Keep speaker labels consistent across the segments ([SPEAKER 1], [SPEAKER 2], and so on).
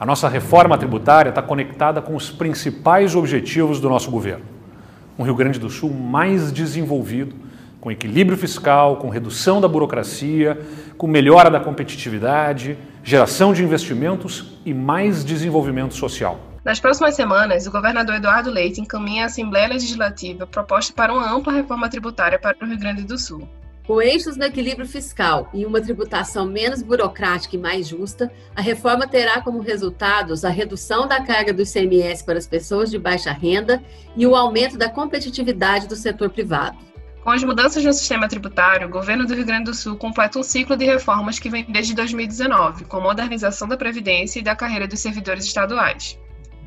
[SPEAKER 1] A nossa reforma tributária está conectada com os principais objetivos do nosso governo. Um Rio Grande do Sul mais desenvolvido, com equilíbrio fiscal, com redução da burocracia, com melhora da competitividade, geração de investimentos e mais desenvolvimento social.
[SPEAKER 2] Nas próximas semanas, o governador Eduardo Leite encaminha à Assembleia Legislativa proposta para uma ampla reforma tributária para o Rio Grande do Sul.
[SPEAKER 3] Com eixos no equilíbrio fiscal e uma tributação menos burocrática e mais justa, a reforma terá como resultados a redução da carga do ICMS para as pessoas de baixa renda e o aumento da competitividade do setor privado.
[SPEAKER 2] Com as mudanças no sistema tributário, o governo do Rio Grande do Sul completa um ciclo de reformas que vem desde 2019, com a modernização da Previdência e da carreira dos servidores estaduais.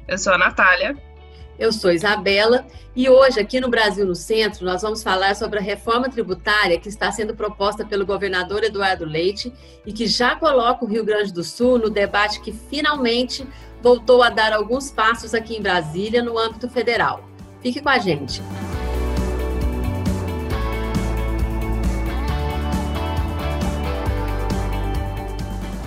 [SPEAKER 2] Eu sou a Natália.
[SPEAKER 3] Eu sou Isabela e hoje, aqui no Brasil no Centro, nós vamos falar sobre a reforma tributária que está sendo proposta pelo governador Eduardo Leite e que já coloca o Rio Grande do Sul no debate que finalmente voltou a dar alguns passos aqui em Brasília no âmbito federal. Fique com a gente.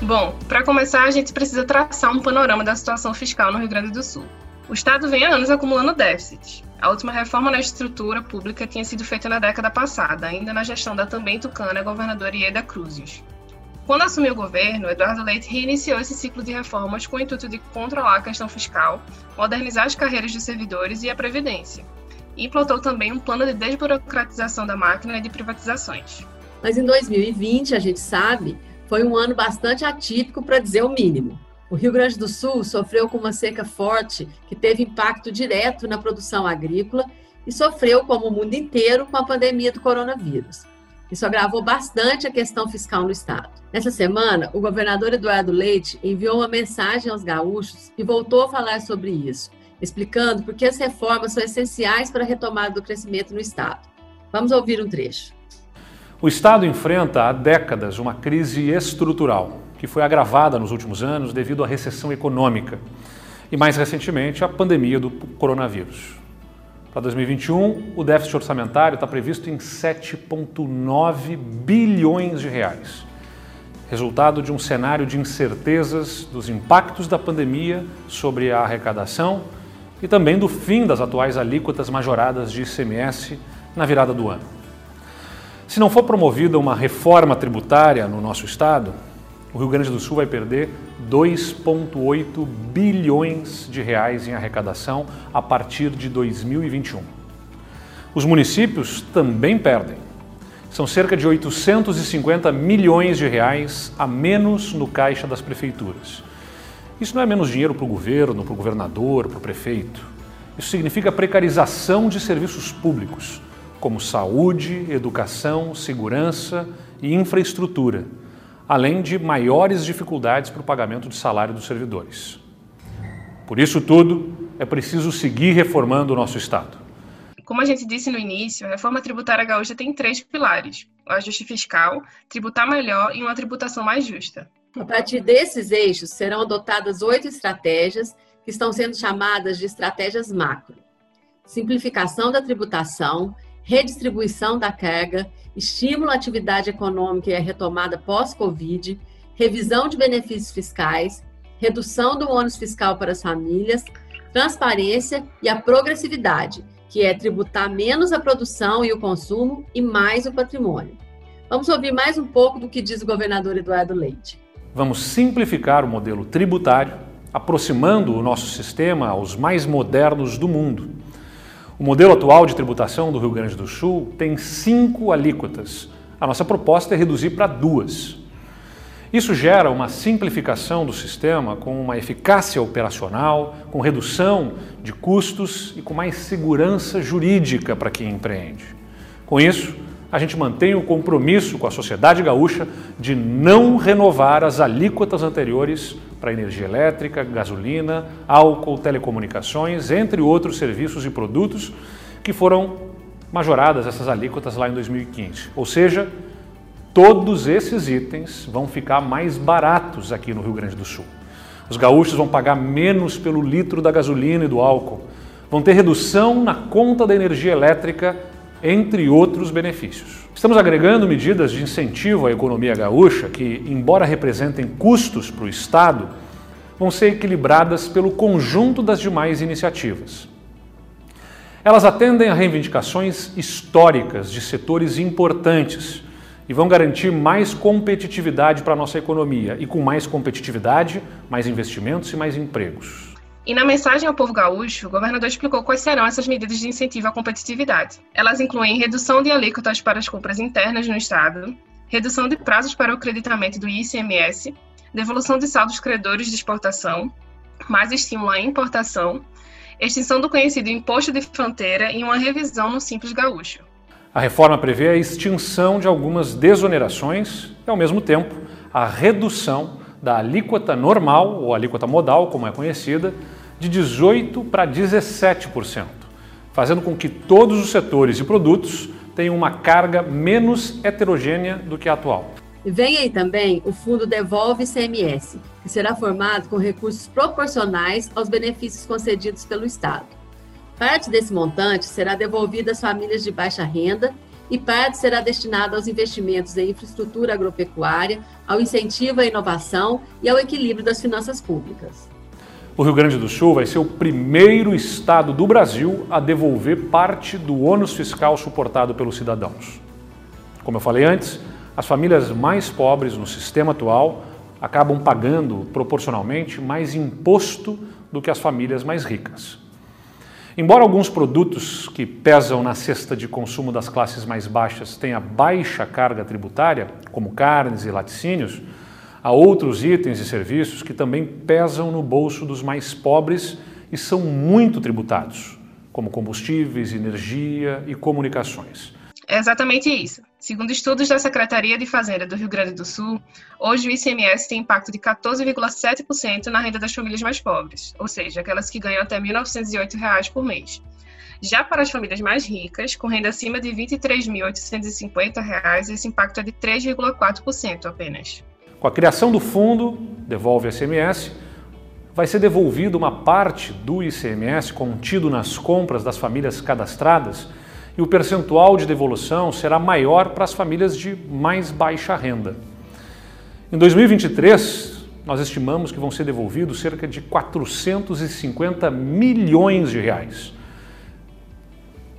[SPEAKER 2] Bom, para começar, a gente precisa traçar um panorama da situação fiscal no Rio Grande do Sul. O Estado vem há anos acumulando déficit. A última reforma na estrutura pública tinha sido feita na década passada, ainda na gestão da também tucana governadora Ieda Cruzes. Quando assumiu o governo, Eduardo Leite reiniciou esse ciclo de reformas com o intuito de controlar a questão fiscal, modernizar as carreiras dos servidores e a previdência. E implantou também um plano de desburocratização da máquina e de privatizações.
[SPEAKER 3] Mas em 2020, a gente sabe, foi um ano bastante atípico para dizer o mínimo. O Rio Grande do Sul sofreu com uma seca forte que teve impacto direto na produção agrícola e sofreu, como o mundo inteiro, com a pandemia do coronavírus. Isso agravou bastante a questão fiscal no estado. Nessa semana, o governador Eduardo Leite enviou uma mensagem aos gaúchos e voltou a falar sobre isso, explicando por que as reformas são essenciais para a retomada do crescimento no estado. Vamos ouvir um trecho.
[SPEAKER 1] O estado enfrenta há décadas uma crise estrutural que foi agravada nos últimos anos devido à recessão econômica e, mais recentemente, à pandemia do coronavírus. Para 2021, o déficit orçamentário está previsto em 7,9 bilhões de reais, resultado de um cenário de incertezas dos impactos da pandemia sobre a arrecadação e também do fim das atuais alíquotas majoradas de ICMS na virada do ano. Se não for promovida uma reforma tributária no nosso estado, o Rio Grande do Sul vai perder 2,8 bilhões de reais em arrecadação a partir de 2021. Os municípios também perdem. São cerca de 850 milhões de reais a menos no caixa das prefeituras. Isso não é menos dinheiro para o governo, para o governador, para o prefeito. Isso significa precarização de serviços públicos, como saúde, educação, segurança e infraestrutura além de maiores dificuldades para o pagamento de salário dos servidores. Por isso tudo, é preciso seguir reformando o nosso Estado.
[SPEAKER 2] Como a gente disse no início, a reforma tributária gaúcha tem três pilares: o ajuste fiscal, tributar melhor e uma tributação mais justa.
[SPEAKER 3] A partir desses eixos, serão adotadas oito estratégias que estão sendo chamadas de estratégias macro: simplificação da tributação, redistribuição da carga, estímulo à atividade econômica e à retomada pós-Covid, revisão de benefícios fiscais, redução do ônus fiscal para as famílias, transparência e a progressividade, que é tributar menos a produção e o consumo e mais o patrimônio. Vamos ouvir mais um pouco do que diz o governador Eduardo Leite.
[SPEAKER 1] Vamos simplificar o modelo tributário, aproximando o nosso sistema aos mais modernos do mundo o modelo atual de tributação do Rio Grande do Sul tem cinco alíquotas. A nossa proposta é reduzir para duas. Isso gera uma simplificação do sistema com uma eficácia operacional, com redução de custos e com mais segurança jurídica para quem empreende. Com isso, a gente mantém o compromisso com a sociedade gaúcha de não renovar as alíquotas anteriores para energia elétrica, gasolina, álcool, telecomunicações, entre outros serviços e produtos que foram majoradas essas alíquotas lá em 2015. Ou seja, todos esses itens vão ficar mais baratos aqui no Rio Grande do Sul. Os gaúchos vão pagar menos pelo litro da gasolina e do álcool, vão ter redução na conta da energia elétrica entre outros benefícios. Estamos agregando medidas de incentivo à economia gaúcha que, embora representem custos para o Estado, vão ser equilibradas pelo conjunto das demais iniciativas. Elas atendem a reivindicações históricas de setores importantes e vão garantir mais competitividade para a nossa economia. E com mais competitividade, mais investimentos e mais empregos.
[SPEAKER 2] E na mensagem ao povo gaúcho, o governador explicou quais serão essas medidas de incentivo à competitividade. Elas incluem redução de alíquotas para as compras internas no Estado, redução de prazos para o creditamento do ICMS, devolução de saldos credores de exportação, mais estímulo à importação, extinção do conhecido imposto de fronteira e uma revisão no Simples Gaúcho.
[SPEAKER 1] A reforma prevê a extinção de algumas desonerações e, ao mesmo tempo, a redução da alíquota normal, ou alíquota modal, como é conhecida, de 18% para 17%, fazendo com que todos os setores e produtos tenham uma carga menos heterogênea do que a atual.
[SPEAKER 3] Vem aí também o Fundo Devolve ICMS, que será formado com recursos proporcionais aos benefícios concedidos pelo Estado. Parte desse montante será devolvida às famílias de baixa renda e parte será destinada aos investimentos em infraestrutura agropecuária, ao incentivo à inovação e ao equilíbrio das finanças públicas.
[SPEAKER 1] O Rio Grande do Sul vai ser o primeiro estado do Brasil a devolver parte do ônus fiscal suportado pelos cidadãos. Como eu falei antes, as famílias mais pobres no sistema atual acabam pagando proporcionalmente mais imposto do que as famílias mais ricas. Embora alguns produtos que pesam na cesta de consumo das classes mais baixas tenham baixa carga tributária, como carnes e laticínios, há outros itens e serviços que também pesam no bolso dos mais pobres e são muito tributados, como combustíveis, energia e comunicações.
[SPEAKER 2] É exatamente isso. Segundo estudos da Secretaria de Fazenda do Rio Grande do Sul, hoje o ICMS tem impacto de 14,7% na renda das famílias mais pobres, ou seja, aquelas que ganham até R$ 1.908 por mês. Já para as famílias mais ricas, com renda acima de R$ 23.850, esse impacto é de 3,4% apenas.
[SPEAKER 1] Com a criação do fundo Devolve ICMS, vai ser devolvida uma parte do ICMS contido nas compras das famílias cadastradas e o percentual de devolução será maior para as famílias de mais baixa renda. Em 2023, nós estimamos que vão ser devolvidos cerca de 450 milhões de reais.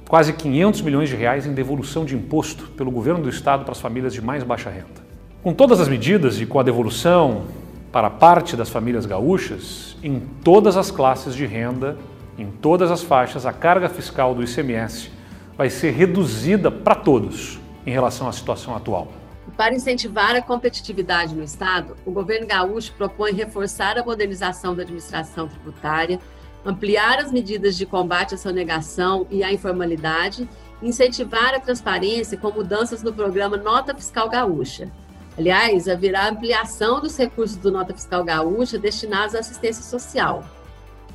[SPEAKER 1] Quase 500 milhões de reais em devolução de imposto pelo governo do estado para as famílias de mais baixa renda. Com todas as medidas e com a devolução para parte das famílias gaúchas, em todas as classes de renda, em todas as faixas, a carga fiscal do ICMS vai ser reduzida para todos em relação à situação atual.
[SPEAKER 3] Para incentivar a competitividade no Estado, o governo gaúcho propõe reforçar a modernização da administração tributária, ampliar as medidas de combate à sonegação e à informalidade, incentivar a transparência com mudanças no programa Nota Fiscal Gaúcha. Aliás, haverá ampliação dos recursos do Nota Fiscal Gaúcha destinados à assistência social.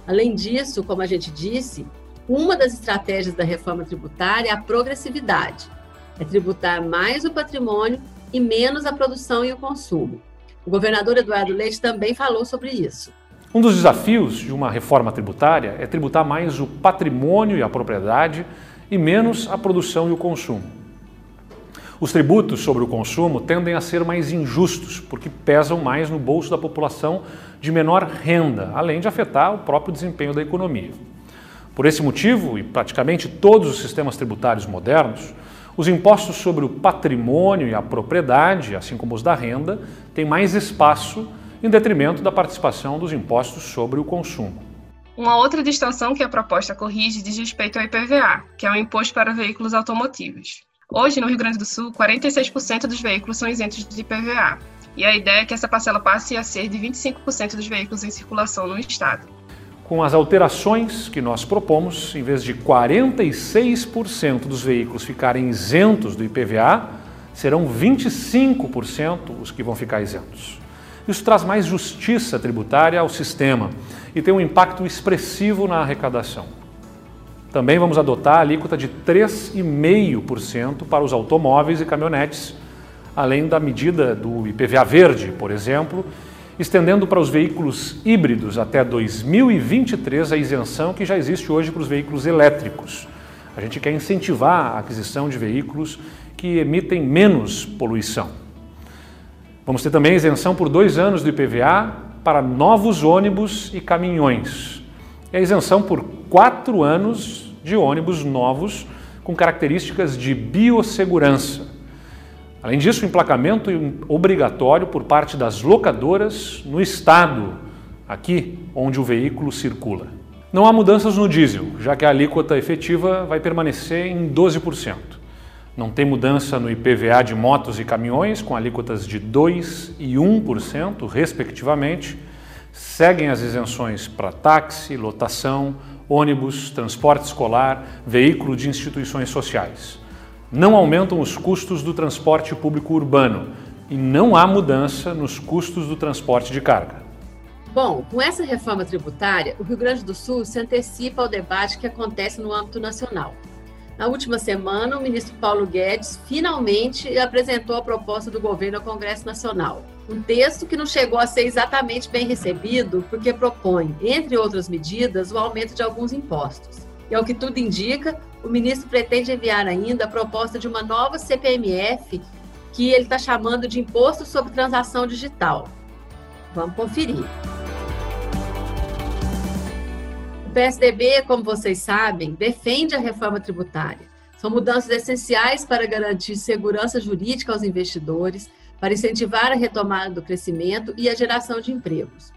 [SPEAKER 3] Além disso, como a gente disse, uma das estratégias da reforma tributária é a progressividade. É tributar mais o patrimônio e menos a produção e o consumo. O governador Eduardo Leite também falou sobre isso.
[SPEAKER 1] Um dos desafios de uma reforma tributária é tributar mais o patrimônio e a propriedade e menos a produção e o consumo. Os tributos sobre o consumo tendem a ser mais injustos, porque pesam mais no bolso da população de menor renda, além de afetar o próprio desempenho da economia. Por esse motivo, e praticamente todos os sistemas tributários modernos, os impostos sobre o patrimônio e a propriedade, assim como os da renda, têm mais espaço em detrimento da participação dos impostos sobre o consumo.
[SPEAKER 2] Uma outra distorção que a proposta corrige diz respeito ao IPVA, que é o um imposto para veículos automotivos. Hoje, no Rio Grande do Sul, 46% dos veículos são isentos de IPVA, e a ideia é que essa parcela passe a ser de 25% dos veículos em circulação no estado.
[SPEAKER 1] Com as alterações que nós propomos, em vez de 46% dos veículos ficarem isentos do IPVA, serão 25% os que vão ficar isentos. Isso traz mais justiça tributária ao sistema e tem um impacto expressivo na arrecadação. Também vamos adotar a alíquota de 3,5% para os automóveis e caminhonetes, além da medida do IPVA verde, por exemplo, estendendo para os veículos híbridos até 2023 a isenção que já existe hoje para os veículos elétricos. A gente quer incentivar a aquisição de veículos que emitem menos poluição. Vamos ter também isenção por dois anos do IPVA para novos ônibus e caminhões. E a isenção por quatro anos de ônibus novos com características de biossegurança. Além disso, emplacamento obrigatório por parte das locadoras no estado, aqui onde o veículo circula. Não há mudanças no diesel, já que a alíquota efetiva vai permanecer em 12%. Não tem mudança no IPVA de motos e caminhões, com alíquotas de 2% e 1%, respectivamente. Seguem as isenções para táxi, lotação, ônibus, transporte escolar, veículo de instituições sociais. Não aumentam os custos do transporte público urbano e não há mudança nos custos do transporte de carga.
[SPEAKER 3] Bom, com essa reforma tributária, o Rio Grande do Sul se antecipa ao debate que acontece no âmbito nacional. Na última semana, o ministro Paulo Guedes finalmente apresentou a proposta do governo ao Congresso Nacional. Um texto que não chegou a ser exatamente bem recebido, porque propõe, entre outras medidas, o aumento de alguns impostos. E ao que tudo indica, o ministro pretende enviar ainda a proposta de uma nova CPMF, que ele está chamando de Imposto sobre Transação Digital. Vamos conferir. O PSDB, como vocês sabem, defende a reforma tributária. São mudanças essenciais para garantir segurança jurídica aos investidores, para incentivar a retomada do crescimento e a geração de empregos.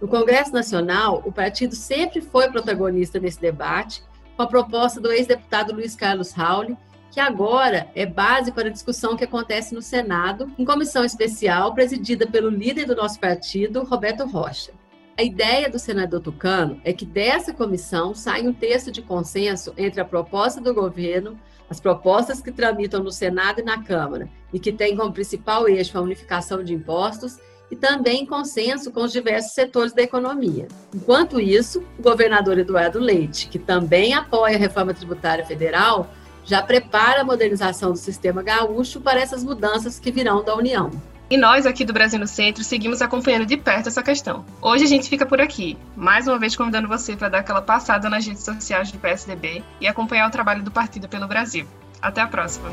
[SPEAKER 3] No Congresso Nacional, o partido sempre foi protagonista nesse debate, com a proposta do ex-deputado Luiz Carlos Rauli, que agora é base para a discussão que acontece no Senado, em comissão especial presidida pelo líder do nosso partido, Roberto Rocha. A ideia do senador Tucano é que dessa comissão saia um texto de consenso entre a proposta do governo, as propostas que tramitam no Senado e na Câmara e que têm como principal eixo a unificação de impostos e também consenso com os diversos setores da economia. Enquanto isso, o governador Eduardo Leite, que também apoia a reforma tributária federal, já prepara a modernização do sistema gaúcho para essas mudanças que virão da União.
[SPEAKER 2] E nós aqui do Brasil no Centro seguimos acompanhando de perto essa questão. Hoje a gente fica por aqui, mais uma vez convidando você para dar aquela passada nas redes sociais do PSDB e acompanhar o trabalho do partido pelo Brasil. Até a próxima!